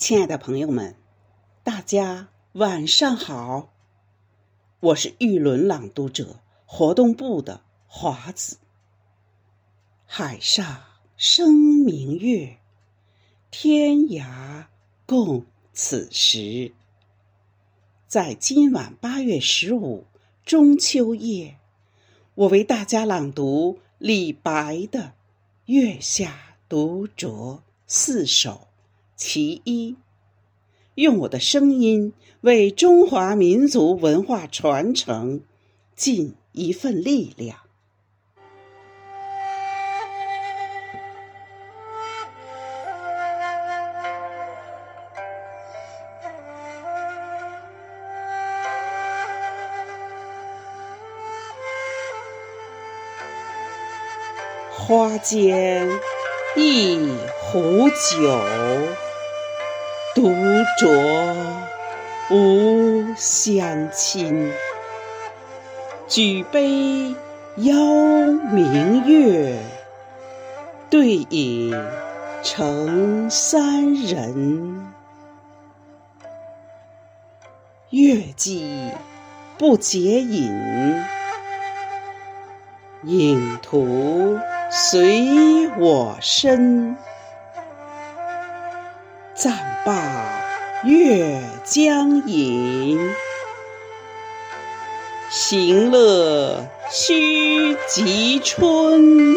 亲爱的朋友们，大家晚上好！我是玉轮朗读者活动部的华子。海上生明月，天涯共此时。在今晚八月十五中秋夜，我为大家朗读李白的《月下独酌》四首。其一，用我的声音为中华民族文化传承尽一份力量。花间一壶酒。独酌无相亲，举杯邀明月，对影成三人。月既不解饮，影徒随我身。暂罢月将影，行乐须及春。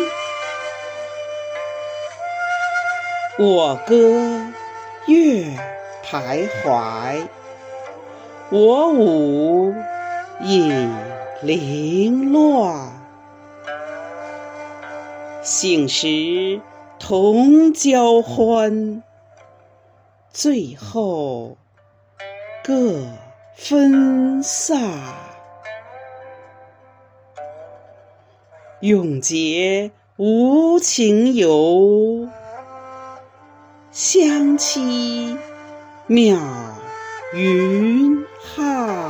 我歌月徘徊，我舞影零乱。醒时同交欢。最后各分散，永结无情游，相期邈云汉。